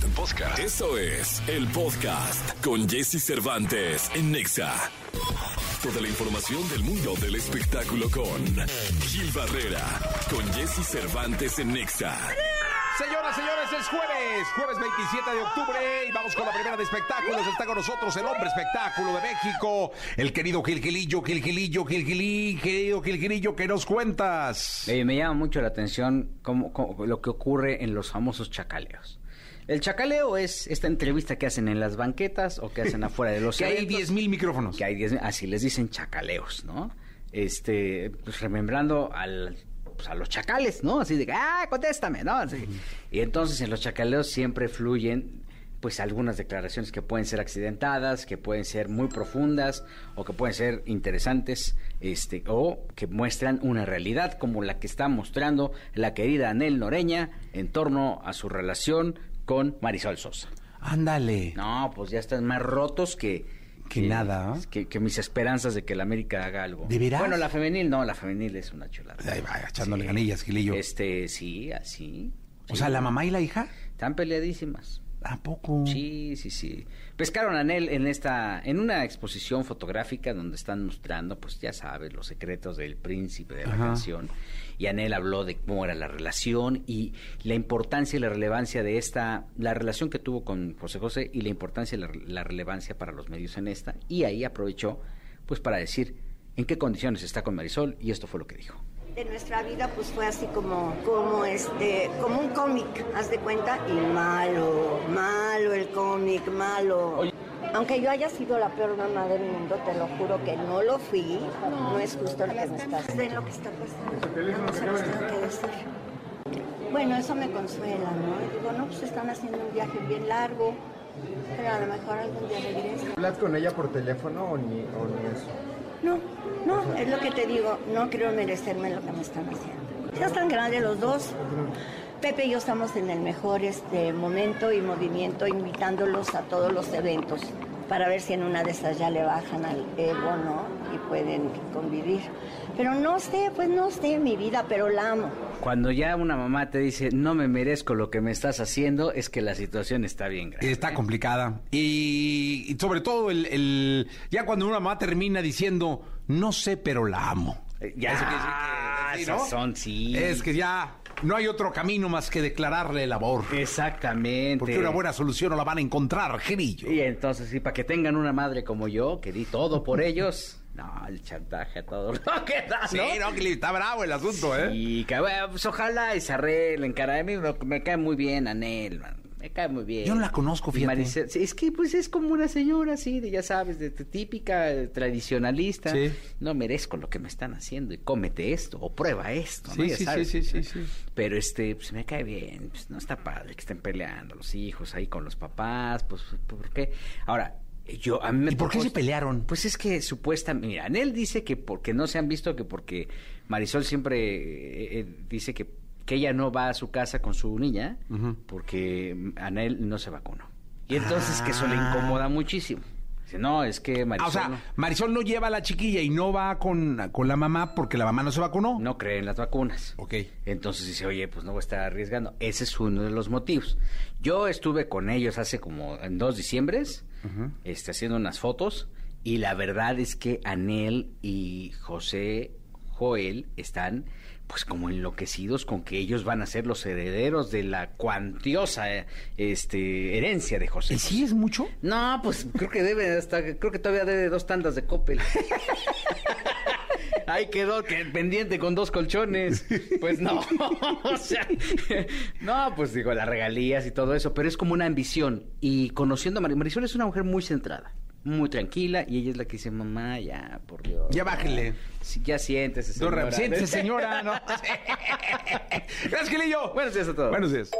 Podcast. Podcast. Eso es el podcast con Jesse Cervantes en Nexa. Toda la información del mundo del espectáculo con Gil Barrera, con Jesse Cervantes en Nexa. Señoras, señores, es jueves, jueves 27 de octubre y vamos con la primera de espectáculos. Está con nosotros el hombre espectáculo de México, el querido Gilgilillo, Gilgilillo, Gilgilí, querido Gilgilillo, ¿qué nos cuentas? Eh, me llama mucho la atención cómo- cómo- lo que ocurre en los famosos chacaleos. El chacaleo es esta entrevista que hacen en las banquetas o que hacen afuera de los Que hay eventos. 10 mil micrófonos. Que hay 10 así les dicen chacaleos, ¿no? Este, pues remembrando al, pues, a los chacales, ¿no? Así de, que, ah, contéstame, ¿no? Así. Y entonces en los chacaleos siempre fluyen, pues algunas declaraciones que pueden ser accidentadas, que pueden ser muy profundas o que pueden ser interesantes, este, o que muestran una realidad como la que está mostrando la querida Anel Noreña en torno a su relación con Marisol Sosa. Ándale. No, pues ya están más rotos que... Que nada, ¿eh? Que, que mis esperanzas de que la América haga algo. ¿De veras? Bueno, la femenil no, la femenil es una chulada. Ahí va, echándole ganillas, Gilillo. Este, sí, así. O sea, la mamá y la hija, Están peleadísimas. ¿A poco? Sí, sí, sí. Pescaron a Anel en esta, en una exposición fotográfica donde están mostrando, pues ya sabes, los secretos del príncipe de la Ajá. canción. Y Anel habló de cómo era la relación y la importancia y la relevancia de esta, la relación que tuvo con José José y la importancia y la, la relevancia para los medios en esta. Y ahí aprovechó, pues para decir en qué condiciones está con Marisol y esto fue lo que dijo. De nuestra vida pues fue así como como este como un cómic haz de cuenta y malo malo el cómic malo. Aunque yo haya sido la peor mamá del mundo te lo juro que no lo fui. No es justo lo que me estás de lo que está pasando. No se los tengo que decir. Bueno eso me consuela no Y digo no pues están haciendo un viaje bien largo pero a lo mejor algún día regresan ¿Hablas con ella por teléfono o ni, o ni eso? No, no, es lo que te digo, no creo merecerme lo que me están haciendo. Ya están grandes los dos. Pepe y yo estamos en el mejor este momento y movimiento, invitándolos a todos los eventos para ver si en una de esas ya le bajan al ego, ¿no? Y pueden convivir. Pero no sé, pues no sé mi vida, pero la amo. Cuando ya una mamá te dice, no me merezco lo que me estás haciendo, es que la situación está bien grave. Está complicada. Y, y sobre todo, el, el- ya cuando una mamá termina diciendo, no sé, pero la amo. Eh, Ya, Eso quiere decir que- sí, ¿no? son, sí. Es que ya no hay otro camino más que declararle el amor. Exactamente. Porque una buena solución no la van a encontrar, Gilillo. Y entonces, sí, para que tengan una madre como yo, que di todo por ellos. No, el chantaje a todo lo que da, Sí, ¿no? no, que está bravo el asunto, ¿eh? Y que, bueno, pues ojalá y se arreglen, cara. A mí me, me cae muy bien Anel, man. Me cae muy bien. Yo no la conozco, fíjate. Maricel- es que, pues, es como una señora así, de, ya sabes, de, de típica eh, tradicionalista. Sí. No merezco lo que me están haciendo y cómete esto o prueba esto, ¿no? Sí, Ya sí, sabes. sí, sí, sí, sí. Pero, este, pues, me cae bien. Pues, no está padre que estén peleando los hijos ahí con los papás. Pues, ¿por qué? Ahora, yo, a mí me ¿Y por qué se pelearon? pues es que supuestamente, mira, Anel dice que porque no se han visto, que porque Marisol siempre eh, eh, dice que, que ella no va a su casa con su niña porque Anel no se vacunó. Y entonces que eso le Ah. incomoda muchísimo. Dice, no, es que Marisol Ah, o sea, no, Marisol no lleva a la chiquilla y no va con, con la mamá porque la mamá no se vacunó. no cree en las vacunas. Ok. Entonces dice, oye, pues no voy a estar arriesgando. Ese es uno de los motivos. Yo estuve con ellos hace como en dos diciembres, este, haciendo unas fotos, y la verdad es que Anel y José Joel están pues como enloquecidos con que ellos van a ser los herederos de la cuantiosa eh, este herencia de José. ¿Y sí es mucho? No, pues creo que debe hasta creo que todavía debe dos tandas de Coppel. Ahí quedó que pendiente con dos colchones. Pues no, o sea, no, pues digo, las regalías y todo eso, pero es como una ambición. Y conociendo a Mar- Marisol es una mujer muy centrada, muy tranquila, y ella es la que dice, mamá, ya, por Dios. Ya bájele. Sí, ya siéntese, No, señora. siéntese, señora, ¿no? Gracias, Gilillo. Buenos días a todos. Buenos días.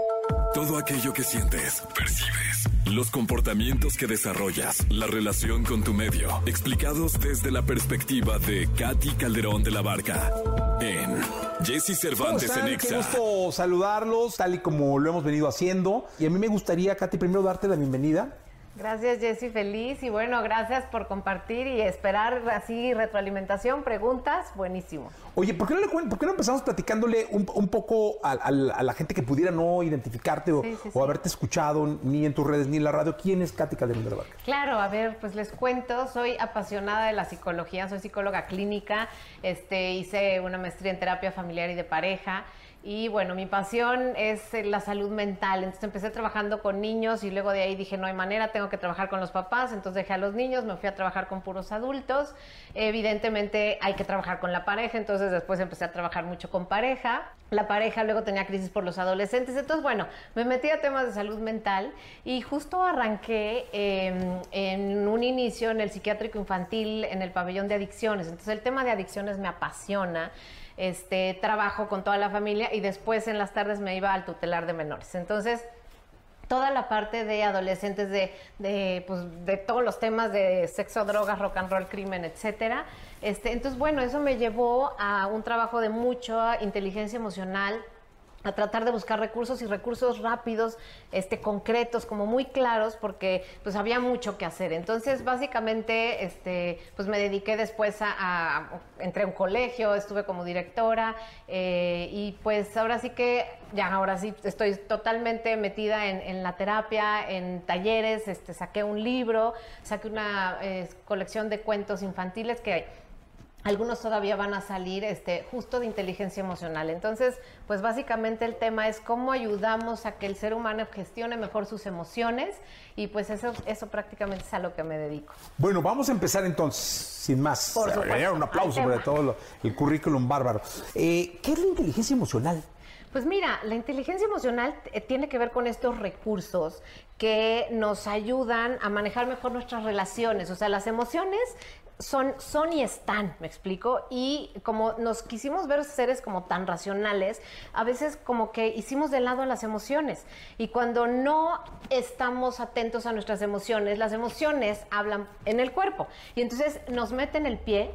Todo aquello que sientes, percibes, los comportamientos que desarrollas, la relación con tu medio, explicados desde la perspectiva de Katy Calderón de la Barca en Jesse ¿Cómo Cervantes en están? Qué Exa. gusto saludarlos, tal y como lo hemos venido haciendo. Y a mí me gustaría, Katy, primero darte la bienvenida. Gracias Jessy, feliz y bueno, gracias por compartir y esperar así retroalimentación, preguntas, buenísimo. Oye, ¿por qué no, le por qué no empezamos platicándole un, un poco a, a la a la gente que pudiera no identificarte o, Sí, sí, o sí. haberte escuchado ni en tus redes ni en la radio? ¿Quién es Katy Calderón de la Barca? Claro, a ver, pues les cuento, soy apasionada de la psicología, soy psicóloga clínica, este, hice una maestría en terapia familiar y de pareja. Y bueno, mi pasión es eh, la salud mental. Entonces empecé trabajando con niños y luego de ahí dije, no hay manera, tengo que trabajar con los papás. Entonces dejé a los niños, me fui a trabajar con puros adultos. Evidentemente hay que trabajar con la pareja, entonces después empecé a trabajar mucho con pareja. La pareja luego tenía crisis por los adolescentes. Entonces, bueno, me metí a temas de salud mental y justo arranqué eh, en un inicio en el psiquiátrico infantil, en el pabellón de adicciones. Entonces, el tema de adicciones me apasiona. Este, trabajo con toda la familia y después en las tardes me iba al tutelar de menores. Entonces, toda la parte de adolescentes, de, de, pues, de todos los temas de sexo, drogas, rock and roll, crimen, etcétera. Este, entonces, bueno, eso me llevó a un trabajo de mucha inteligencia emocional, a tratar de buscar recursos y recursos rápidos, este, concretos, como muy claros, porque pues había mucho que hacer. Entonces, básicamente, este, pues me dediqué después a, a- entré a un colegio, estuve como directora, eh, y pues ahora sí que, ya ahora sí estoy totalmente metida en, la terapia, en talleres, este, saqué un libro, saqué una eh, colección de cuentos infantiles que algunos todavía van a salir este, justo de inteligencia emocional. Entonces, pues básicamente el tema es cómo ayudamos a que el ser humano gestione mejor sus emociones y pues eso, eso prácticamente es a lo que me dedico. Bueno, vamos a empezar entonces, sin más. Por supuesto, Un aplauso tema. todo lo- el currículum bárbaro. Eh, ¿Qué es la inteligencia emocional? Pues mira, la inteligencia emocional eh, tiene que ver con estos recursos que nos ayudan a manejar mejor nuestras relaciones. O sea, las emociones son, son y están, me explico. Y como nos quisimos ver seres como tan racionales, a veces como que hicimos de lado las emociones. Y cuando no estamos atentos a nuestras emociones, las emociones hablan en el cuerpo. Y entonces nos meten el pie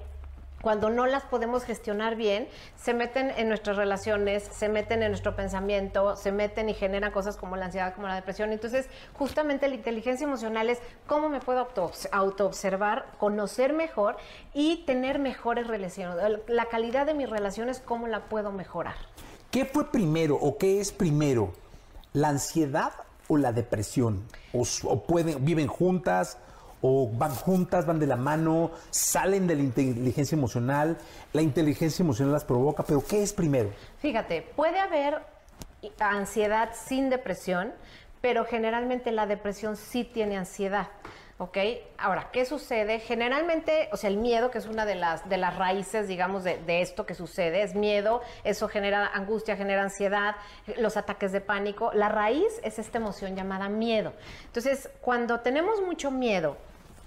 cuando no las podemos gestionar bien, se meten en nuestras relaciones, se meten en nuestro pensamiento, se meten y generan cosas como la ansiedad, como la depresión. Entonces, justamente la inteligencia emocional es cómo me puedo auto- autoobservar, conocer mejor y tener mejores relaciones. La calidad de mis relaciones, cómo la puedo mejorar. ¿Qué fue primero o qué es primero? ¿La ansiedad o la depresión? ¿O, o pueden, viven juntas? ¿O van juntas, van de la mano? ¿Salen de la inteligencia emocional? ¿La inteligencia emocional las provoca? ¿Pero qué es primero? Fíjate, puede haber ansiedad sin depresión, pero generalmente la depresión sí tiene ansiedad. ¿Ok? Ahora, ¿qué sucede? Generalmente, o sea, el miedo, que es una de las, de las raíces, digamos, de, de esto que sucede, es miedo, eso genera angustia, genera ansiedad, los ataques de pánico. La raíz es esta emoción llamada miedo. Entonces, cuando tenemos mucho miedo,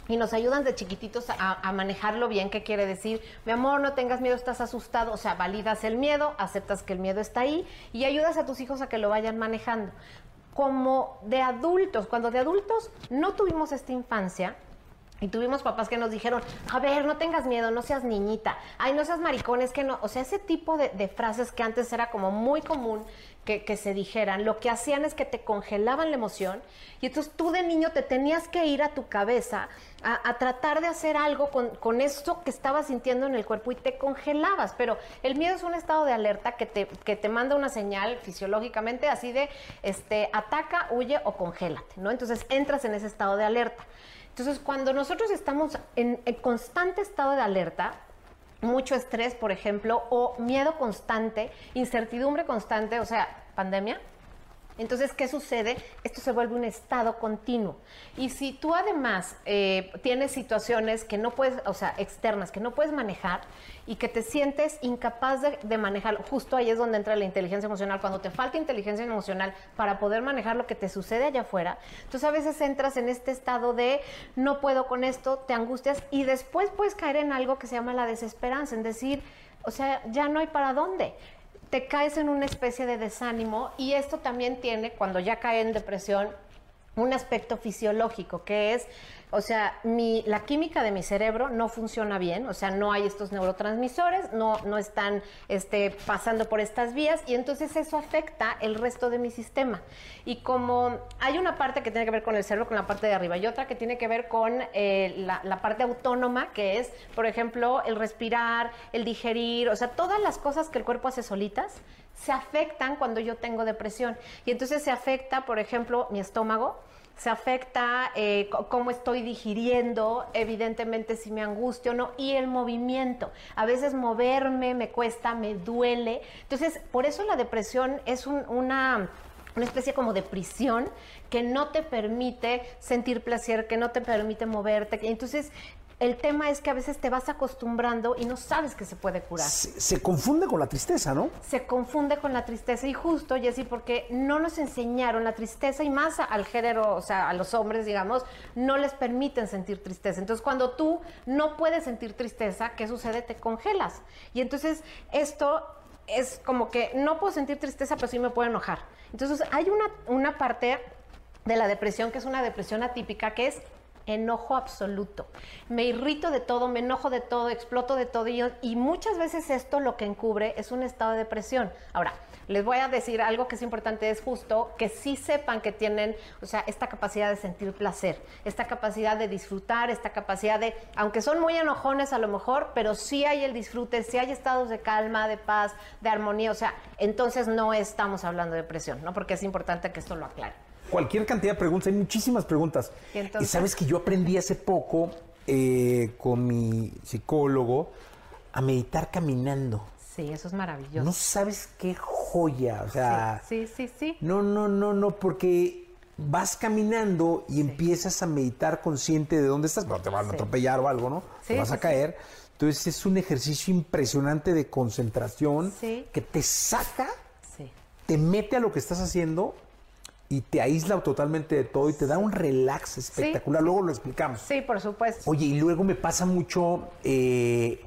y nos ayudan de chiquititos a, a manejarlo bien. ¿Qué quiere decir? Mi amor, no tengas miedo, estás asustado. O sea, validas el miedo, aceptas que el miedo está ahí y ayudas a tus hijos a que lo vayan manejando. Como de adultos, cuando de adultos no tuvimos esta infancia, y tuvimos papás que nos dijeron, a ver, no tengas miedo, no seas niñita, ay, no seas maricones, que no. O sea, ese tipo de, de frases que antes era como muy común que, que se dijeran, lo que hacían es que te congelaban la emoción y entonces tú de niño te tenías que ir a tu cabeza a, a tratar de hacer algo con, con esto que estabas sintiendo en el cuerpo y te congelabas. Pero el miedo es un estado de alerta que te, que te manda una señal fisiológicamente así de, este, ataca, huye o congélate, ¿no? Entonces entras en ese estado de alerta. Entonces, cuando nosotros estamos en, en constante estado de alerta, mucho estrés, por ejemplo, o miedo constante, incertidumbre constante, o sea, pandemia. Entonces, ¿qué sucede? Esto se vuelve un estado continuo. Y si tú además eh, tienes situaciones que no puedes, o sea, externas, que no puedes manejar y que te sientes incapaz de, de manejarlo, justo ahí es donde entra la inteligencia emocional. Cuando te falta inteligencia emocional para poder manejar lo que te sucede allá afuera, entonces a veces entras en este estado de no puedo con esto, te angustias y después puedes caer en algo que se llama la desesperanza, en decir, o sea, ya no hay para dónde te caes en una especie de desánimo y esto también tiene, cuando ya cae en depresión, un aspecto fisiológico, que es, o sea, la química de mi cerebro no funciona bien, o sea, no hay estos neurotransmisores, no, no están este, pasando por estas vías y entonces eso afecta el resto de mi sistema. Y como hay una parte que tiene que ver con el cerebro, con la parte de arriba, y otra que tiene que ver con eh, la, la parte autónoma, que es, por ejemplo, el respirar, el digerir, o sea, todas las cosas que el cuerpo hace solitas, se afectan cuando yo tengo depresión. Y entonces se afecta, por ejemplo, mi estómago, se afecta eh, cómo estoy digiriendo, evidentemente si me angustio o no, y el movimiento. A veces moverme me cuesta, me duele. Entonces, por eso la depresión es un- una una especie como de prisión que no te permite sentir placer, que no te permite moverte. Entonces, el tema es que a veces te vas acostumbrando y no sabes que se puede curar Se, se confunde con la tristeza, ¿no? se confunde con la tristeza y justo, Jessy, porque no nos enseñaron la tristeza y más al género, o sea, a los hombres, digamos, no les permiten sentir tristeza. Entonces, cuando tú no puedes sentir tristeza, ¿qué sucede? Te congelas. Y entonces esto es como que no puedo sentir tristeza, pero sí me puedo enojar. Entonces, hay una, una parte de la depresión que es una depresión atípica, que es enojo absoluto. Me irrito de todo, me enojo de todo, exploto de todo y, y muchas veces esto lo que encubre es un estado de depresión. Ahora, les voy a decir algo que es importante, es justo que sí sepan que tienen, o sea, esta capacidad de sentir placer, esta capacidad de disfrutar, esta capacidad de, aunque son muy enojones a lo mejor, pero sí hay el disfrute, sí hay estados de calma, de paz, de armonía, o sea, entonces no estamos hablando de depresión, ¿no? Porque es importante que esto lo aclare. Cualquier cantidad de preguntas, hay muchísimas preguntas. Y entonces- sabes que yo aprendí hace poco eh, con mi psicólogo a meditar caminando. Sí, eso es maravilloso. No sabes qué joya, o sea, sí, sí, sí, sí. no, no, no, no, porque vas caminando y empiezas a meditar consciente de dónde estás, no te van a Sí. atropellar o algo, ¿no? Sí, te vas a sí. caer. Entonces es un ejercicio impresionante de concentración que te saca te mete a lo que estás haciendo y te aísla totalmente de todo y te da un relax espectacular. Luego lo explicamos. Sí, por supuesto. Oye, y luego me pasa mucho eh,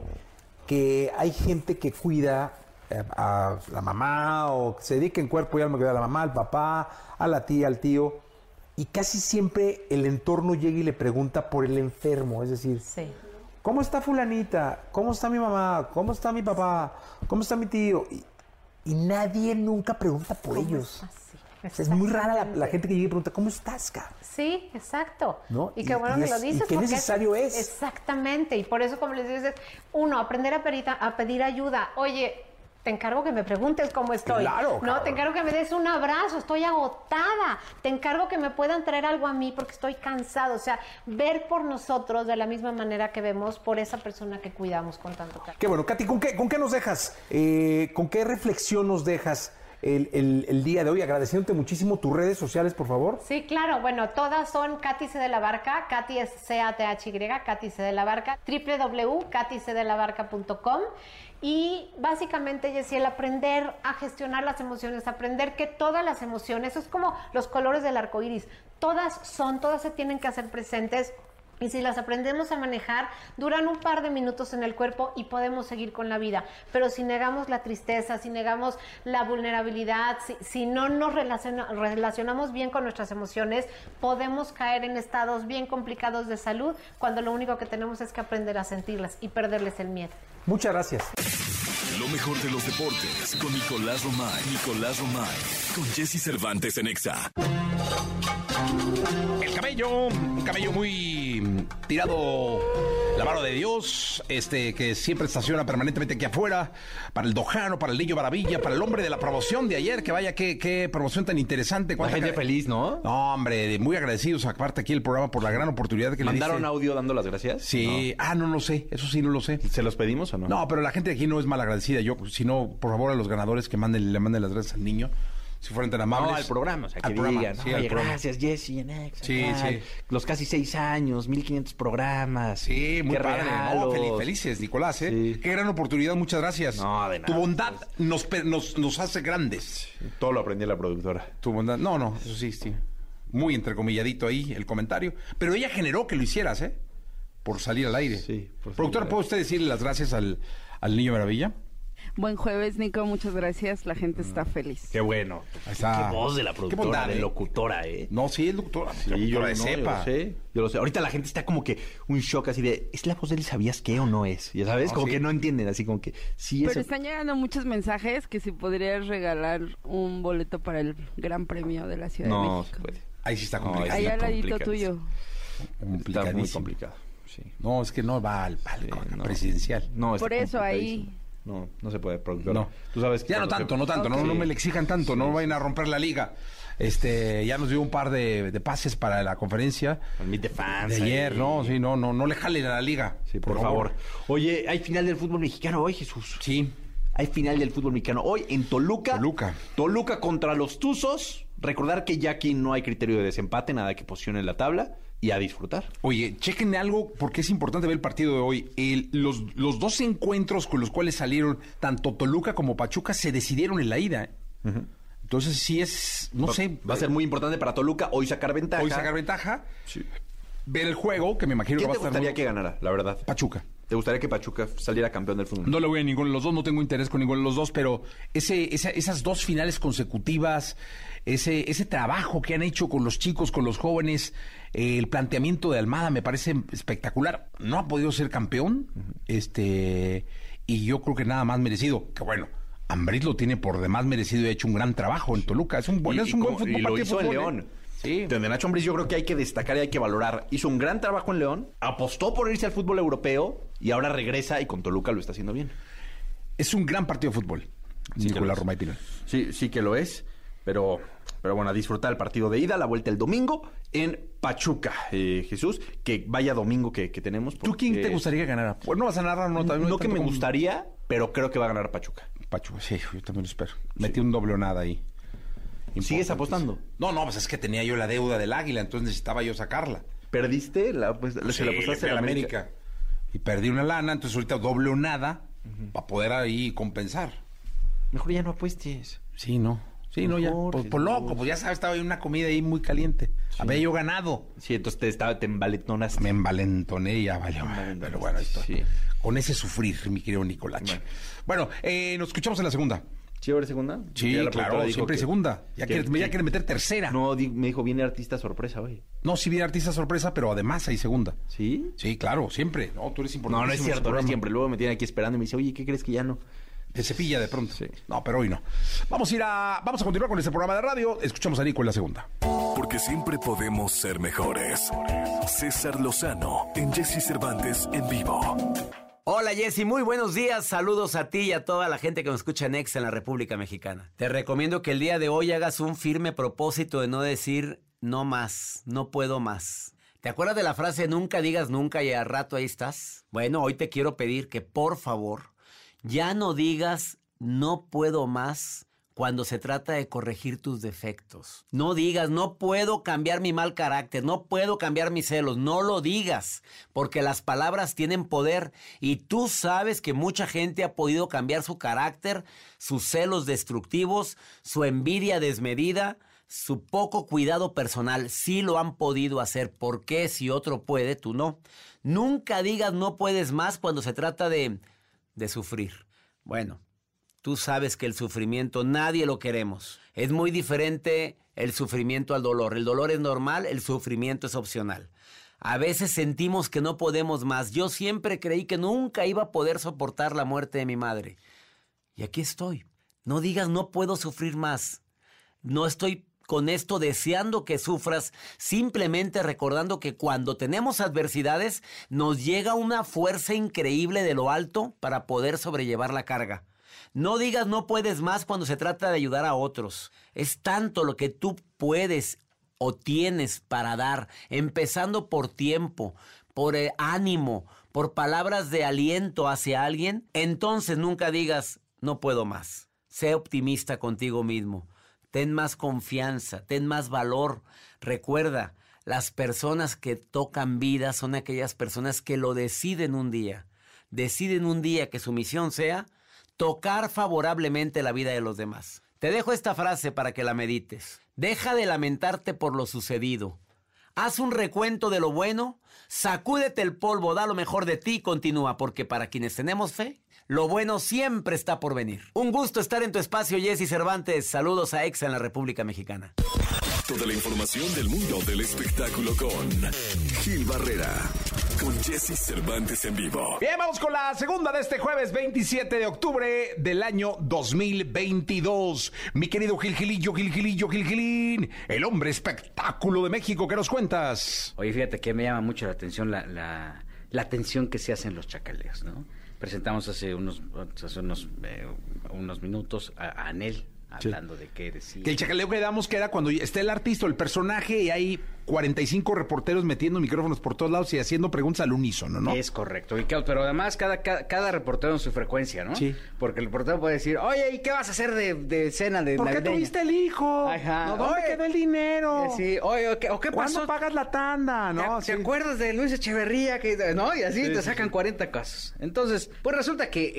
que hay gente que cuida eh, a la mamá o que se dedica en cuerpo y alma a cuidar a la mamá, al papá, a la tía, al tío. Y casi siempre el entorno llega y le pregunta por el enfermo. Es decir, Sí. ¿Cómo está fulanita? ¿Cómo está mi mamá? ¿Cómo está mi papá? ¿Cómo está mi tío? Y, y nadie nunca pregunta por ¿Cómo ellos. estás? Es muy rara la, gente que llega y pregunta, ¿cómo estás, cara? Sí, exacto. ¿No? Y qué bueno y que lo es- y dices. qué porque necesario es. Exactamente. Y por eso, como les dices, es, uno, aprender a pedir, a pedir ayuda. Oye, te encargo que me preguntes cómo estoy. Claro, No, cabrón. te encargo que me des un abrazo. Estoy agotada. Te encargo que me puedan traer algo a mí porque estoy cansado. O sea, ver por nosotros de la misma manera que vemos por esa persona que cuidamos con tanto cariño. Qué bueno, Katy, ¿con qué, con qué nos dejas? Eh, ¿Con qué reflexión nos dejas el, el- día de hoy? Agradeciéndote muchísimo tus redes sociales, por favor. Sí, claro. Bueno, todas son Katy C. de la Barca. Katy es C-A-T-H-Y, Katy C. de la Barca. www.katycdelabarca.com. Y básicamente, Jessy, el aprender a gestionar las emociones, aprender que todas las emociones, eso es como los colores del arco iris, todas son, todas se tienen que hacer presentes. Y si las aprendemos a manejar, duran un par de minutos en el cuerpo y podemos seguir con la vida. Pero si negamos la tristeza, si negamos la vulnerabilidad, si, no nos relaciona- relacionamos bien con nuestras emociones, podemos caer en estados bien complicados de salud cuando lo único que tenemos es que aprender a sentirlas y perderles el miedo. Muchas gracias. Lo mejor de los deportes con Nicolás Romay. Nicolás Romay. Con Jesse Cervantes en Exa. El camello, un camello muy tirado la mano de Dios, este que siempre estaciona permanentemente aquí afuera, para el Dojano, para el Niño Maravilla, para el hombre de la promoción de ayer, que vaya, qué, qué promoción tan interesante. La gente feliz, ¿no? No, hombre, muy agradecidos aparte aquí el programa por la gran oportunidad que ¿Mandaron le diste. audio dando las gracias? Sí, ah, no lo sé, eso sí no lo sé. ¿Se los pedimos o no? No, pero la gente de aquí no es malagradecida. Yo, si no, por favor, a los ganadores que manden, le manden las gracias al niño, si fueran tan amables. No, al programa, o sea, que programa, digan, sí, oye, gracias, Jesse, en Exa, Sí, tal, sí. Los casi seis años, 1500 programas. Sí, muy padre. No, regalos. fel- felices, Nicolás, ¿eh? Sí. Qué gran oportunidad, muchas gracias. No, de Tu nada, bondad pues. nos, nos, nos hace grandes. Todo lo aprendí la productora. Tu bondad. No, no, eso sí, sí. Muy entrecomilladito ahí el comentario. Pero ella generó que lo hicieras, ¿eh? Por salir al aire. Sí, por Productora, ¿puede usted decirle las gracias al, al Niño Maravilla? Buen jueves, Nico. Muchas gracias. La gente está feliz. Qué bueno. Ahí está. Qué voz de la productora, bondad, de ¿eh? locutora, ¿eh? No, sí, es doctora. Sí, yo, doctora de no, yo lo sé, yo lo sé. Ahorita la gente está como que un shock así de, ¿es la voz de él sabías qué o no es? Ya sabes, No, como sí. que no entienden, así como que sí es. Pero están llegando muchos mensajes que si podrías regalar un boleto para el Gran Premio de la Ciudad de No, México. se puede. Ahí sí está No, complicado. Ahí está al ladito complicadísimo. tuyo. Está muy Complicadísimo. complicado. Sí. No, es que no va al Sí, palco no. presidencial. No, está Por eso ahí. complicadísimo. No, no se puede, productora. No. Tú sabes que Ya no tanto, se- no tanto, no, Sí. no me le exijan tanto, no vayan a romper la liga. Este, ya nos dio un par de, de pases para la conferencia Meet the Fans. de ayer, ahí. no, sí, no, no, no le jalen a la liga. Sí, por, favor. Oye, hay final del fútbol mexicano hoy, Jesús. Sí, Hay final del fútbol mexicano hoy en Toluca. Toluca. Toluca contra los Tuzos. Recordar que ya aquí no hay criterio de desempate, nada que posicione en la tabla y a disfrutar. Oye, chequen algo porque es importante ver el partido de hoy. El- los, los dos encuentros con los cuales salieron tanto Toluca como Pachuca se decidieron en la ida. ¿eh? Entonces sí es, no Va- sé, Va a ser muy importante para Toluca hoy sacar ventaja. hoy sacar ventaja, Sí. ver el juego, que me imagino que ¿Quién va a te estar gustaría muy- que ganara, la verdad? Pachuca. ¿Te gustaría que Pachuca saliera campeón del fútbol? No le voy a ninguno de los dos, no tengo interés con ninguno de los dos, pero ese, esa- esas dos finales consecutivas, ese, ese trabajo que han hecho con los chicos, con los jóvenes, el planteamiento de Almada me parece espectacular. No ha podido ser campeón, este, y yo creo que nada más merecido. Que bueno, Ambris lo tiene por demás merecido y ha hecho un gran trabajo en Toluca. Es un buen, Y- es y un buen como- fútbol. y lo hizo en ¿eh? León. Sí. De Nacho Ambriz yo creo que hay que destacar y hay que valorar. Hizo un gran trabajo en León, apostó por irse al fútbol europeo y ahora regresa y con Toluca lo está haciendo bien. Es un gran partido de fútbol. Sí, Nicolás Pinal. Sí, sí que lo es, pero, pero bueno, a disfrutar el partido de ida, la vuelta el domingo en Pachuca, eh, Jesús, que vaya domingo que, que tenemos. ¿Tú quién porque- te gustaría que ganara? Pues no vas a narrar, no, No, también no que me como- gustaría, pero creo que va a ganar Pachuca. Pachuca, sí, yo también lo espero. Metí un doble o nada ahí. ¿Sigues apostando? No, no, pues es que tenía yo la deuda del águila, entonces necesitaba yo sacarla. ¿Perdiste? La, pues, Sí, se la apostaste la América. América. Y perdí una lana, entonces ahorita doble o nada para poder ahí compensar. Mejor ya no apuestes. Sí, no. Sí, no, ya. Pues, por Jesús. loco, pues ya sabes, estaba ahí una comida ahí muy caliente. Había yo ganado. Sí, entonces te, estaba, te envaletonaste. Me envalentoné y ya valió. envalentonaste, Pero bueno, sí. Con ese sufrir, mi querido Nicolache. Bueno, eh, nos escuchamos en la segunda. ¿Sí haber segunda? Sí, claro, siempre hay segunda. Ya que- quiere, ya quiere meter tercera. No, No, me dijo, viene artista sorpresa hoy. sí viene artista sorpresa, pero además hay segunda. ¿Sí? Sí, claro, siempre. No, tú eres No, importante. no es cierto, no es siempre. Luego me tiene aquí esperando y me dice, oye, ¿qué crees que ya no? Te cepilla de pronto. Sí. No, pero hoy no. Vamos a ir a. Vamos a continuar con este programa de radio. Escuchamos a Nico en la segunda. Porque siempre podemos ser mejores. César Lozano en Jesse Cervantes en vivo. Hola Jessy, muy buenos días. Saludos a ti y a toda la gente que nos escucha en Ex en la República Mexicana. Te recomiendo que el día de hoy hagas un firme propósito de no decir no más, no puedo más. ¿Te acuerdas de la frase nunca digas nunca y al rato ahí estás? Bueno, hoy te quiero pedir que por favor ya no digas no puedo más cuando se trata de corregir tus defectos. No digas, no puedo cambiar mi mal carácter, no puedo cambiar mis celos, no lo digas, porque las palabras tienen poder y tú sabes que mucha gente ha podido cambiar su carácter, sus celos destructivos, su envidia desmedida, su poco cuidado personal, sí lo han podido hacer. ¿Por qué si otro puede, tú no? Nunca digas no puedes más cuando se trata de, de sufrir. Bueno, Tú sabes que el sufrimiento nadie lo queremos. Es muy diferente el sufrimiento al dolor. El dolor es normal, el sufrimiento es opcional. A veces sentimos que no podemos más. Yo siempre creí que nunca iba a poder soportar la muerte de mi madre. Y aquí estoy. No digas no puedo sufrir más. No estoy con esto deseando que sufras, simplemente recordando que cuando tenemos adversidades nos llega una fuerza increíble de lo alto para poder sobrellevar la carga. No digas no puedes más cuando se trata de ayudar a otros. Es tanto lo que tú puedes o tienes para dar, empezando por tiempo, por eh, ánimo, por palabras de aliento hacia alguien. Entonces nunca digas no puedo más. Sé optimista contigo mismo. Ten más confianza, ten más valor. Recuerda, las personas que tocan vida son aquellas personas que lo deciden un día. Deciden un día que su misión sea tocar favorablemente la vida de los demás. Te dejo esta frase para que la medites. Deja de lamentarte por lo sucedido. Haz un recuento de lo bueno, sacúdete el polvo, da lo mejor de ti y continúa, porque para quienes tenemos fe, Lo bueno siempre está por venir. Un gusto estar en tu espacio, Jesse Cervantes. Saludos a Exa en la República Mexicana. Toda la información del mundo del espectáculo con Gil Barrera, con Jesse Cervantes en vivo. Bien, vamos con la segunda de este jueves 27 de octubre del año 2022. Mi querido Gil Gilillo, Gil Gilillo, Gil Gilín, el hombre espectáculo de México, ¿qué nos cuentas? Oye, fíjate que me llama mucho la atención la, la, la atención que se hace en los chacaleos, ¿no? Presentamos hace unos, hace unos, eh, unos minutos a, a Anel hablando de qué decía. Que el chacaleo que damos queda cuando está el artista o el personaje y hay 45 reporteros metiendo micrófonos por todos lados y haciendo preguntas al unísono, ¿no? Es correcto. Y que- pero además cada, cada, cada reportero en su frecuencia, ¿no? Sí. Porque el reportero puede decir, oye, ¿y qué vas a hacer de, de cena de ¿Por qué navideña?" tuviste el hijo? Ajá. ¿No, ¿Dónde Oye, quedó el dinero? Eh, Sí, oye, ¿o qué, o qué ¿Cuándo pasó? pagas la tanda? ¿No? ¿Te, acuerdas de Luis Echeverría? Que, ¿No? Y así Sí, te sacan sí. 40 casos. Entonces, pues resulta que eh,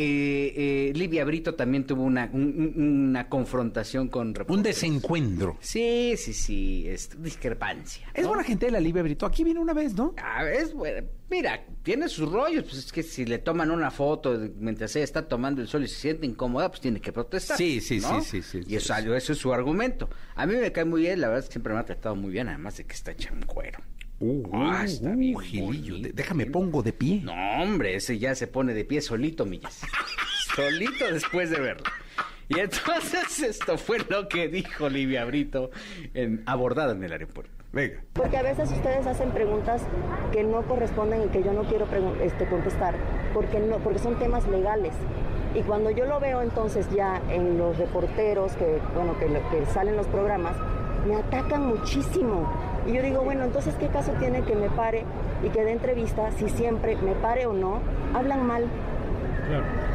eh, Livia Brito también tuvo una, un- un- una confrontación con Un reporteros. desencuentro. Sí, sí, sí, es discrepancia. Es ¿no? buena gente de la Libre Brito. Aquí viene una vez, ¿no? Ah, es buena. Mira, tiene sus rollos, pues es que si le toman una foto de- mientras ella está tomando el sol y se siente incómoda, pues tiene que protestar. Sí, sí, ¿no? sí, sí, sí, Y sí, eso, eso es su argumento. A mí me cae muy bien, la verdad es que siempre me ha tratado muy bien, además de que está hecha en cuero. Uh, Ah, está bien Gilillo, bonito. déjame pongo de pie. No, hombre, ese ya se pone de pie solito, millas. solito después de verlo. Y entonces esto fue lo que dijo Livia Brito en, abordada en el aeropuerto. Porque a veces ustedes hacen preguntas que no corresponden y que yo no quiero este, contestar, porque, no, porque son temas legales. Y cuando yo lo veo entonces ya en los reporteros que, bueno, que, que salen los programas, me atacan muchísimo. Y yo digo, bueno, entonces ¿qué caso tiene que me pare y que dé entrevista si siempre, me pare o no, hablan mal?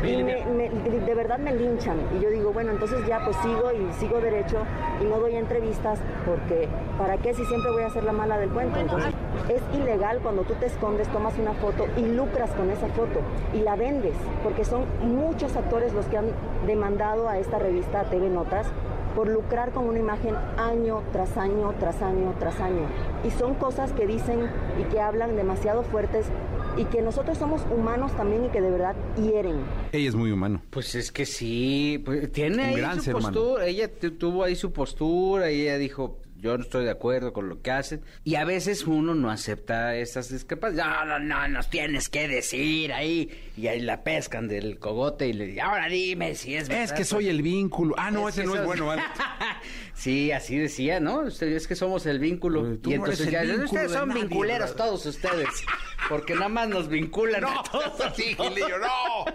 Y me- de verdad me linchan. Y yo digo, bueno, entonces ya pues sigo y sigo derecho y no doy entrevistas porque ¿para qué si siempre voy a ser la mala del cuento? Entonces es ilegal cuando tú te escondes, tomas una foto y lucras con esa foto y la vendes, porque son muchos actores los que han demandado a esta revista TV Notas por lucrar con una imagen año tras año, tras año, tras año. Y son cosas que dicen y que hablan demasiado fuertes y que nosotros somos humanos también y que de verdad hieren. Ella es muy humano. Pues es que sí, pues, tiene Un ahí gran su ser humano. postura, ella tu- tuvo ahí su postura y ella dijo, yo no estoy de acuerdo con lo que hacen. Y a veces uno no acepta esas discrepancias. No, no, no, nos tienes que decir ahí. Y ahí la pescan del cogote y le dicen, ahora dime si es verdad. Es que soy el vínculo. Ah, no, Es ese no es bueno. ¿vale? sí, así decía, ¿no? Es que somos el vínculo. Pues, tú y no eres entonces el ya, vínculo ustedes de son nadie, vinculeros brother". todos ustedes. Porque nada más nos vinculan No, a todos. así, Gilillo, no.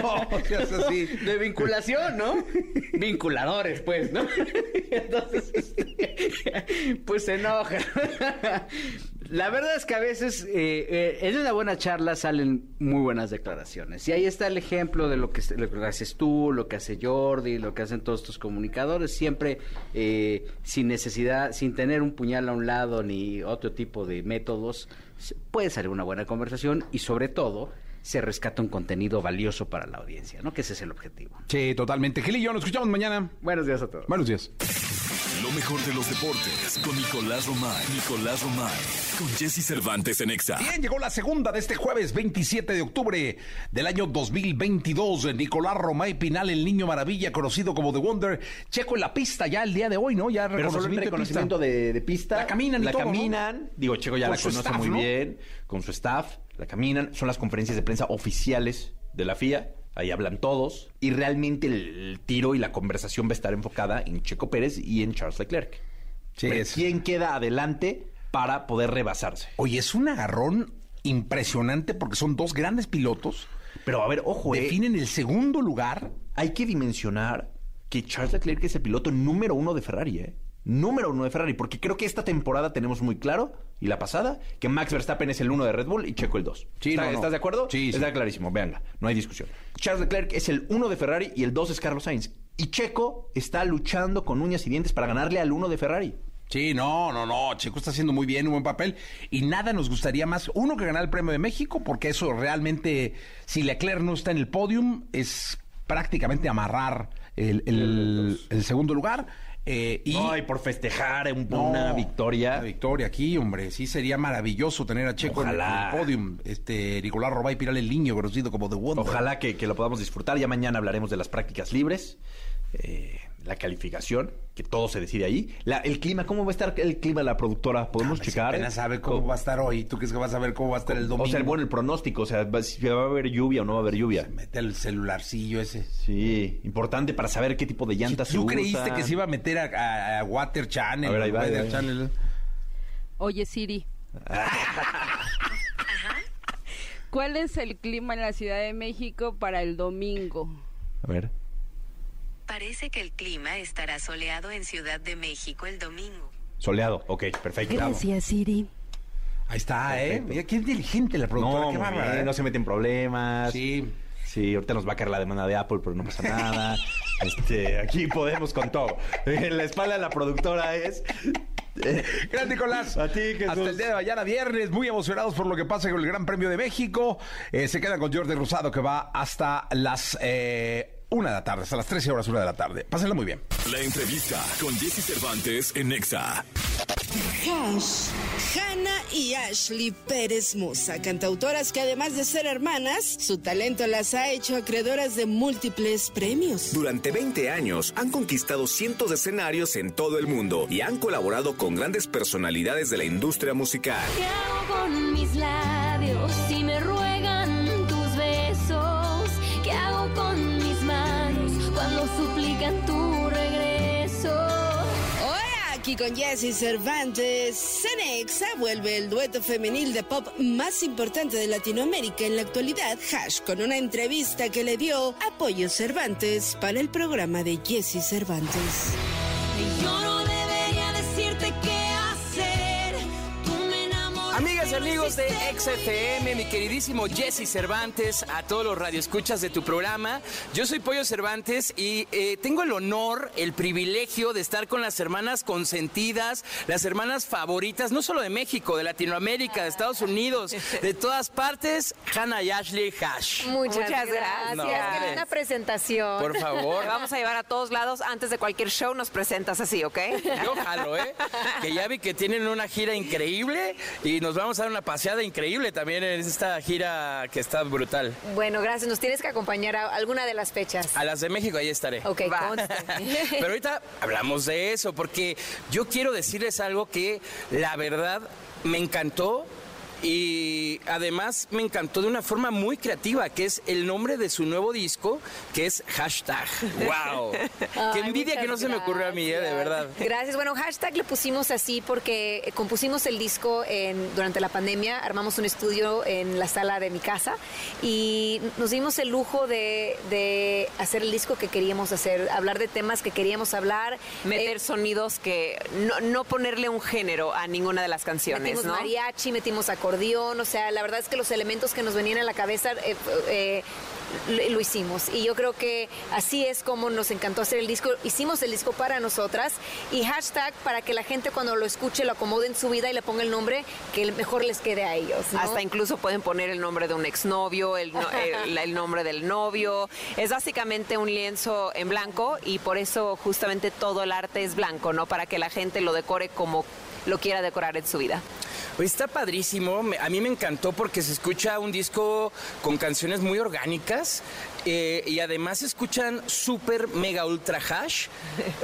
No, seas así. De vinculación, ¿no? Vinculadores, pues, ¿no? Entonces, este, pues se enoja. La verdad es que a veces eh, eh, en una buena charla salen muy buenas declaraciones. Y ahí está el ejemplo de lo que, lo que haces tú, lo que hace Jordi, lo que hacen todos tus comunicadores, siempre eh, sin necesidad, sin tener un puñal a un lado ni otro tipo de métodos, puede salir una buena conversación y sobre todo se rescata un contenido valioso para la audiencia, ¿no? Que ese es el objetivo. Sí, totalmente. Gilillo, nos escuchamos mañana. Buenos días a todos. Buenos días. Lo mejor de los deportes con Nicolás Romay. Nicolás Romay. Con Jesse Cervantes en Exa. Bien, llegó la segunda de este jueves 27 de octubre del año 2022. Nicolás Romay Pinal, el niño maravilla, conocido como The Wonder. Checo en la pista ya el día de hoy, ¿no? Ya Pero solo el reconocimiento, reconocimiento de pista. de, de pista. La caminan y La todo, ¿no? caminan. Digo, Checo ya Con la su conoce staff, muy ¿no? bien. Con su staff. La caminan. Son las conferencias de prensa oficiales de la FIA. Ahí hablan todos. Y realmente el, tiro y la conversación va a estar enfocada en Checo Pérez y en Charles Leclerc. Sí, es- ¿Quién queda adelante para poder rebasarse? Oye, es un agarrón impresionante porque son dos grandes pilotos. Pero a ver, ojo, eh, Definen el segundo lugar. hay que dimensionar que Charles Leclerc es el piloto número uno de Ferrari, ¿eh? Número uno de Ferrari, porque creo que esta temporada tenemos muy claro, y la pasada, que Max Verstappen es el uno de Red Bull y Checo el dos. Sí, ¿Está- no, no. ¿Estás de acuerdo? Sí, sí. Está clarísimo, véanla, no hay discusión. Charles Leclerc es el uno de Ferrari y el dos es Carlos Sainz. Y Checo está luchando con uñas y dientes para ganarle al uno de Ferrari. Sí, no, no, no. Checo está haciendo muy bien, un buen papel. Y nada nos gustaría más, uno, que ganar el premio de México, porque eso realmente, si Leclerc no está en el podium, es prácticamente amarrar el, el- el segundo lugar. Eh, y Ay, por festejar un- No, una victoria. Una victoria aquí, hombre. Sí, sería maravilloso tener a Checo en el- Ojalá. en el podium. Este, Nicolás Robay Piral el niño, conocido como The Wonder. Ojalá que, que lo podamos disfrutar. Ya mañana hablaremos de las prácticas libres, eh, la calificación, que todo se decide ahí. La- el clima, ¿cómo va a estar el clima de la productora? ¿Podemos Ah, pues, checar? Apenas sabe cómo va a estar hoy. ¿Tú crees que vas a ver cómo va a estar el domingo? O sea, bueno, el pronóstico, o sea, si va a haber lluvia o no va a haber lluvia. Mete el celularcillo ese. Sí, importante para saber qué tipo de llantas se ¿Tú creíste que se iba a meter a, a- a Water Channel? A ver, ahí va, ahí Weather va, ahí va. Channel? Oye, Siri. ¿Cuál es el clima en la Ciudad de México para el domingo? A ver. Parece que el clima estará soleado en Ciudad de México el domingo. Soleado, ok, perfecto. Siri. Ahí está, ¿eh? Mira, qué inteligente la productora. No, qué bárbara, ¿eh? no se meten problemas. Sí. Sí, ahorita nos va a caer la demanda de Apple, pero no pasa nada. este, aquí podemos con todo. En la espalda de la productora es. Gran Nicolás. A ti, Jesús. Hasta el día de mañana, viernes, muy emocionados por lo que pasa con el Gran Premio de México. Eh, se quedan con Jordi Rosado, que va hasta las eh, una de la tarde, hasta las 13 horas, una de la tarde. Pásenla muy bien. La entrevista con Jesse Cervantes en Nexa. Hash, Hannah y Ashley Pérez Moza, cantautoras que además de ser hermanas, su talento las ha hecho acreedoras de múltiples premios. Durante 20 años han conquistado cientos de escenarios en todo el mundo y han colaborado con grandes personalidades de la industria musical. Aquí con Jesse Cervantes. Cenexa vuelve el dueto femenil de pop más importante de Latinoamérica en la actualidad, Hash, con una entrevista que le dio Apoyo Cervantes para el programa de Jesse Cervantes. Amigos de XFM, mi queridísimo Jesse Cervantes, a todos los radioescuchas de tu programa. Yo soy Pollo Cervantes y eh, tengo el honor, el privilegio de estar con las hermanas consentidas, las hermanas favoritas, no solo de México, de Latinoamérica, de Estados Unidos, de todas partes, Hannah y Ashley Hash. Muchas, Muchas gracias. gracias. No, Qué linda presentación. Por favor. Te vamos a llevar a todos lados. Antes de cualquier show nos presentas así, ¿ok? Yo jalo, ¿eh? Que ya vi que tienen una gira increíble y nos vamos a dar una paseada increíble también en esta gira que está brutal. Bueno, gracias. Nos tienes que acompañar a alguna de las fechas. A las de México ahí estaré. Ok. Pero ahorita hablamos de eso, porque yo quiero decirles algo que la verdad me encantó. Y además me encantó de una forma muy creativa, que es el nombre de su nuevo disco, que es hashtag. ¡Wow! ¡Qué envidia que no se me ocurrió a mí, eh, de verdad! Gracias. Bueno, hashtag le pusimos así porque compusimos el disco en, durante la pandemia, armamos un estudio en la sala de mi casa y nos dimos el lujo de, de hacer el disco que queríamos hacer, hablar de temas que queríamos hablar. Meter Eh, sonidos que no, no ponerle un género a ninguna de las canciones, metimos ¿no? mariachi, metimos acordeón, o sea, la verdad es que los elementos que nos venían a la cabeza eh, eh, lo, hicimos. Y yo creo que así es como nos encantó hacer el disco. Hicimos el disco para nosotras y hashtag para que la gente cuando lo escuche lo acomode en su vida y le ponga el nombre que mejor les quede a ellos. ¿no? Hasta incluso pueden poner el nombre de un exnovio, el, no- el, el nombre del novio. Es básicamente un lienzo en blanco y por eso justamente todo el arte es blanco, ¿no? Para que la gente lo decore como lo quiera decorar en su vida. Oye, está padrísimo. A mí me encantó porque se escucha un disco con canciones muy orgánicas eh, y además se escuchan súper mega ultra hash.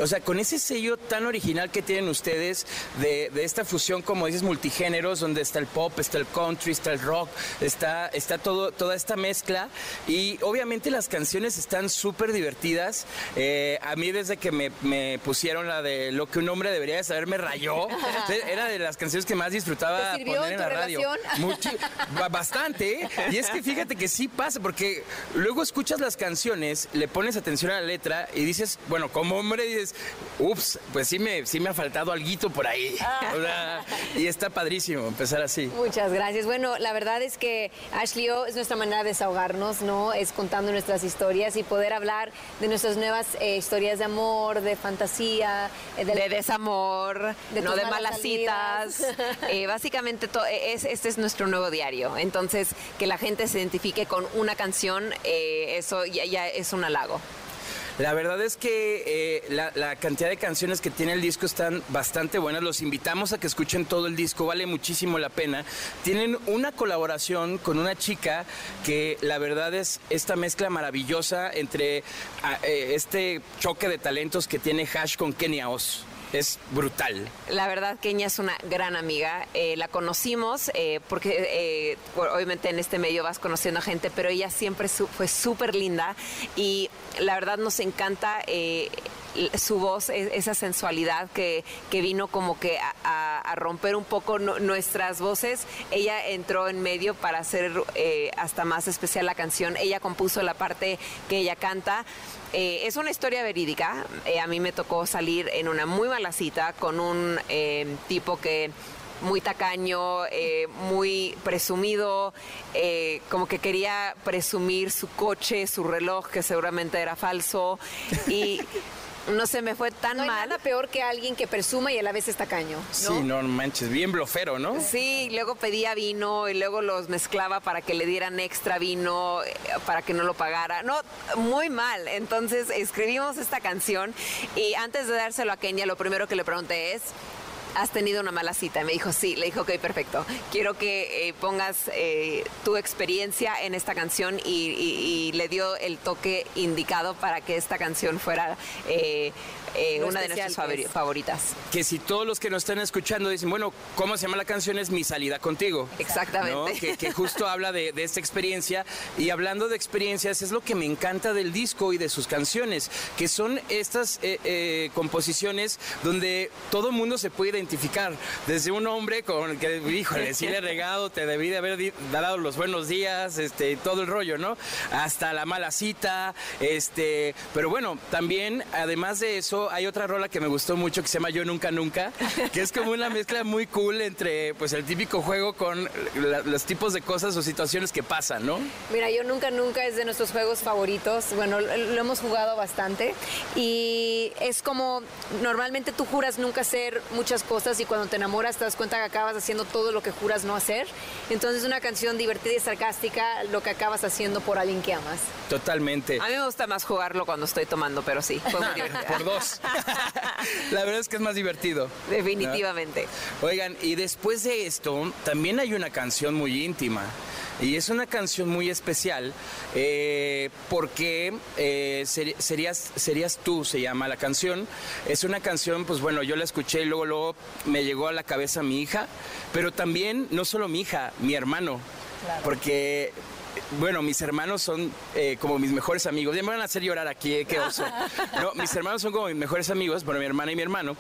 O sea, con ese sello tan original que tienen ustedes de, de esta fusión, como dices, multigéneros, donde está el pop, está el country, está el rock, está, está todo, toda esta mezcla. Y obviamente las canciones están súper divertidas. Eh, a mí desde que me, me pusieron la de lo que un hombre debería de saber me rayó. Era de las canciones que más disfrutaba ¿Te sirvió poner en en la tu radio. relación? Muchi- ba- bastante. ¿eh? Y es que fíjate que sí pasa, porque luego escuchas las canciones, le pones atención a la letra y dices, bueno, como hombre dices, ups, pues sí me, sí me ha faltado alguito por ahí. Sea, y está padrísimo empezar así. Muchas gracias. Bueno, la verdad es que Ashley O es nuestra manera de desahogarnos, ¿no? Es contando nuestras historias y poder hablar de nuestras nuevas eh, historias de amor, de fantasía, eh, de desamor, de no de malas malas citas. salidas. Eh, básicamente to- es, este es nuestro nuevo diario. Entonces, que la gente se identifique con una canción, eh, eso ya, es un halago. La verdad es que eh, la, la cantidad de canciones que tiene el disco están bastante buenas. Los invitamos a que escuchen todo el disco, vale muchísimo la pena. Tienen una colaboración con una chica que la verdad es esta mezcla maravillosa entre ah, eh, este choque de talentos que tiene Hash con Kenia Oz. Es brutal. La verdad, Kenia es una gran amiga. Eh, la conocimos eh, porque eh, obviamente en este medio vas conociendo a gente, pero ella siempre su- fue súper linda y la verdad nos encanta eh, su voz, e- esa sensualidad que, que vino como que a, romper un poco nu- nuestras voces. Ella entró en medio para hacer eh, hasta más especial la canción. Ella compuso la parte que ella canta. Eh, es una historia verídica. Eh, a mí me tocó salir en una muy mala cita con un tipo que muy tacaño, muy presumido, como que quería presumir su coche, su reloj, que seguramente era falso. Y no se me fue tan No hay mal. nada peor que alguien que presuma y a la vez es tacaño. Sí, no manches, bien blofero, ¿no? Sí, luego pedía vino y luego los mezclaba para que le dieran extra vino, eh, para que no lo pagara. No, muy mal. Entonces escribimos esta canción y antes de dárselo a Kenia, lo primero que le pregunté es... ¿Has tenido una mala cita? Y me dijo, sí. Le dijo, ok, perfecto. Quiero que eh, pongas eh, tu experiencia en esta canción y, y- y le dio el toque indicado para que esta canción fuera eh, eh, una de nuestras favoritas. Que si todos los que nos están escuchando dicen, bueno, ¿cómo se llama la canción? Es Mi salida contigo. Exactamente. ¿no? Que, que justo habla de, de esta experiencia. Y hablando de experiencias, es lo que me encanta del disco y de sus canciones, que son estas eh, eh, composiciones donde todo el mundo se puede identificar. Desde un hombre con el que, híjole, si le he regado, te debí de haber dado los buenos días, este, todo el rollo, ¿no? Hasta la mala cita, este, pero bueno, también, además de eso, hay otra rola que me gustó mucho que se llama Yo Nunca Nunca, que es como una mezcla muy cool entre, pues, el típico juego con la- los tipos de cosas o situaciones que pasan, ¿no? Mira, yo nunca, nunca es de nuestros juegos favoritos. Bueno, lo hemos jugado bastante. Y es como, normalmente tú juras nunca hacer muchas cosas y cuando te enamoras te das cuenta que acabas haciendo todo lo que juras no hacer. Entonces es una canción divertida y sarcástica, lo que acabas haciendo por alguien que amas. Totalmente. A mí me gusta más jugarlo cuando estoy tomando, pero sí, fue muy divertido. Por dos. La verdad es que es más divertido. Definitivamente. ¿no? Oigan, y después de esto, también hay una canción muy íntima. Y es una canción muy especial eh, porque eh, serías, serías tú, se llama la canción. Es una canción, pues bueno, yo la escuché y luego, luego me llegó a la cabeza mi hija, pero también no solo mi hija, mi hermano. Porque bueno, mis hermanos son eh, como mis mejores amigos. Ya me van a hacer llorar aquí, eh, qué oso. No, mis hermanos son como mis mejores amigos, bueno, mi hermana y mi hermano.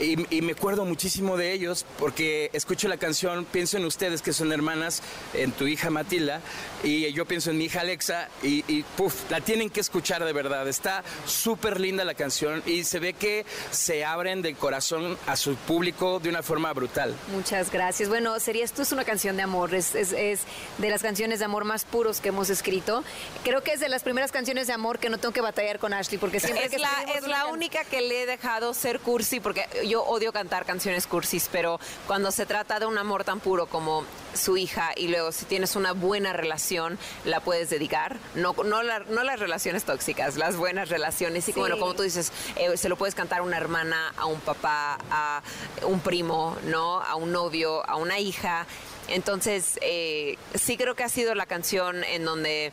Y, y me acuerdo muchísimo de ellos porque escucho la canción, pienso en ustedes que son hermanas, en tu hija Matilda, y yo pienso en mi hija Alexa, y, y puf, la tienen que escuchar de verdad. Está súper linda la canción y se ve que se abren del corazón a su público de una forma brutal. Muchas gracias. Bueno, Serías tú es una canción de amor, es, es- es de las canciones de amor más puros que hemos escrito. Creo que es de las primeras canciones de amor que no tengo que batallar con Ashley, porque siempre Es que la, es la única que le he dejado ser cursi, porque yo odio cantar canciones cursis, pero cuando se trata de un amor tan puro como su hija y luego si tienes una buena relación, la puedes dedicar. No, no, la- no las relaciones tóxicas, las buenas relaciones. Y Sí. bueno, como tú dices, eh, se lo puedes cantar a una hermana, a un papá, a un primo, ¿no? A un novio, a una hija. Entonces, eh, sí creo que ha sido la canción en donde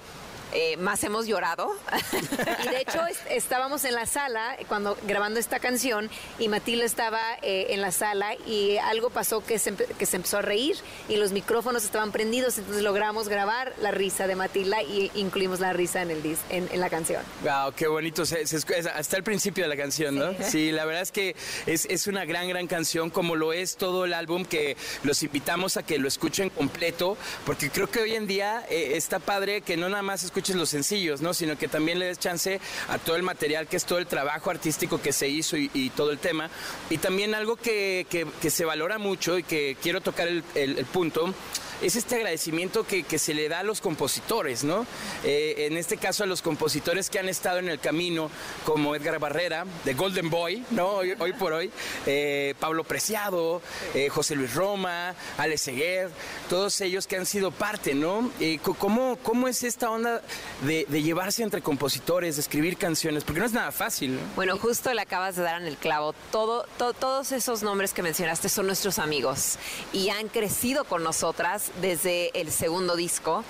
eh, más hemos llorado. Y de hecho es- estábamos en la sala cuando grabando esta canción y Matilda estaba eh, en la sala y algo pasó que se, que se empezó a reír y los micrófonos estaban prendidos, entonces logramos grabar la risa de Matilda y incluimos la risa en, el dis- en, en la canción. Wow, qué bonito. se- se es hasta el principio de la canción, ¿no? Sí, la verdad es que es, es una gran, gran canción, como lo es todo el álbum, que los invitamos a que lo escuchen completo, porque creo que hoy en día eh, está padre que no nada más escuches los sencillos, ¿no? Sino que también le des chance a todo el material, que es todo el trabajo artístico que se hizo y, y todo el tema. Y también algo que, que- que se valora mucho y que quiero tocar el, el- el punto es este agradecimiento que, que se le da a los compositores, ¿no? Eh, en este caso a los compositores que han estado en el camino, como Edgar Barrera, de Golden Boy, ¿no? Hoy, hoy por hoy, eh, Pablo Preciado, eh, José Luis Roma, Ale Seguer, todos ellos que han sido parte, ¿no? ¿cómo, ¿Cómo es esta onda de, de llevarse entre compositores, de escribir canciones? Porque no es nada fácil, ¿no? Bueno, justo le acabas de dar en el clavo. Todo, to- todos esos nombres que mencionaste son nuestros amigos y han crecido con nosotras desde el segundo disco.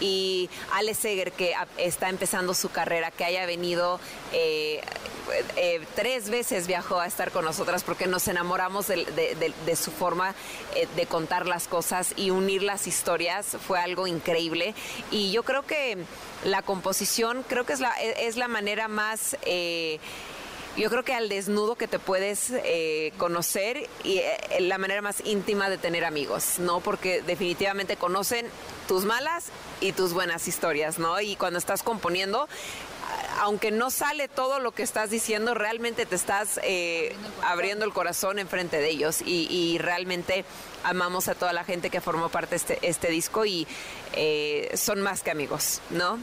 Y Ale Seger, que está empezando su carrera, que haya venido eh, eh, tres veces viajó a estar con nosotras porque nos enamoramos de, su forma eh, de contar las cosas y unir las historias. Fue algo increíble. Y yo creo que la composición, creo que es la, es la manera más... eh, yo creo que al desnudo que te puedes eh, conocer y eh, la manera más íntima de tener amigos, ¿no? Porque definitivamente conocen tus malas y tus buenas historias, ¿no? Y cuando estás componiendo, aunque no sale todo lo que estás diciendo, realmente te estás eh, abriendo el corazón enfrente de ellos y, y realmente amamos a toda la gente que formó parte de este, este disco y eh, son más que amigos, ¿no?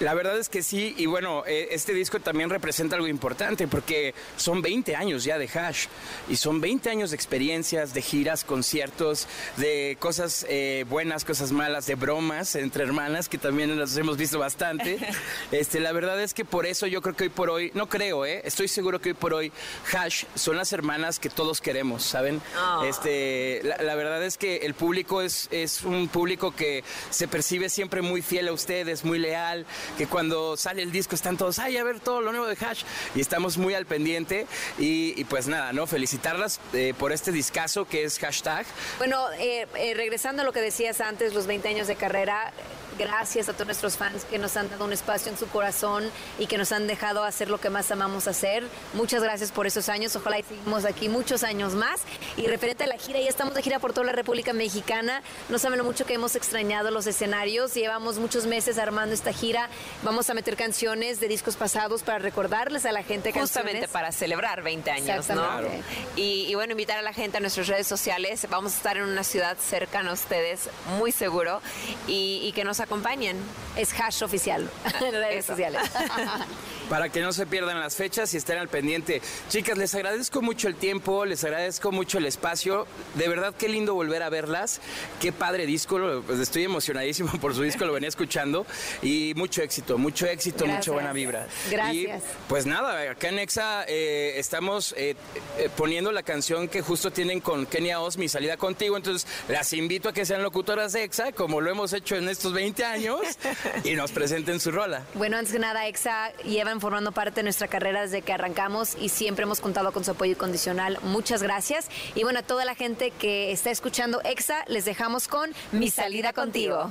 La verdad es que sí, y bueno, eh, este disco también representa algo importante porque son 20 años ya de Hash y son 20 años de experiencias, de giras, conciertos, de cosas eh, buenas, cosas malas, de bromas entre hermanas que también las hemos visto bastante. Este, la verdad es que por eso yo creo que hoy por hoy, no creo, eh, estoy seguro que hoy por hoy Hash son las hermanas que todos queremos, ¿saben? Ah. Este, la, la verdad es que el público es, es un público que se percibe siempre muy fiel a ustedes, muy leal, que cuando sale el disco están todos, ay, a ver todo lo nuevo de Hash, y estamos muy al pendiente, y, pues nada, ¿no? Felicitarlas eh, por este discazo que es hashtag. Bueno, eh, eh, regresando a lo que decías antes, los 20 años de carrera, gracias a todos nuestros fans que nos han dado un espacio en su corazón y que nos han dejado hacer lo que más amamos hacer. Muchas gracias por esos años. Ojalá y seguimos aquí muchos años más. Y referente a la gira, ya estamos de gira por toda la República Mexicana. No saben lo mucho que hemos extrañado los escenarios. Llevamos muchos meses armando esta gira. Vamos a meter canciones de discos pasados para recordarles a la gente Justamente canciones. para celebrar 20 años, ¿no? Y, y bueno, invitar a la gente a nuestras redes sociales. Vamos a estar en una ciudad cercana a ustedes, muy seguro, y, y que nos acompañen. Es hash oficial en redes Eso. sociales. para que no se pierdan las fechas y estén al pendiente. Chicas, les agradezco mucho el tiempo, les agradezco mucho el espacio. De verdad, qué lindo volver a verlas. Qué padre disco. pues, estoy emocionadísimo por su disco, lo venía escuchando. Y mucho éxito, mucho éxito, Gracias. mucha buena vibra. Gracias. Y pues nada, acá en Exa eh, estamos eh, eh, poniendo la canción que justo tienen con Kenia Oz, Mi Salida Contigo. Entonces, las invito a que sean locutoras de Exa, como lo hemos hecho en estos 20 años, y nos presenten su rola. Bueno, antes que nada, EXA llevan formando parte de nuestra carrera desde que arrancamos y siempre hemos contado con su apoyo incondicional. Muchas gracias. Y bueno, a toda la gente que está escuchando EXA, les dejamos con Mi salida contigo.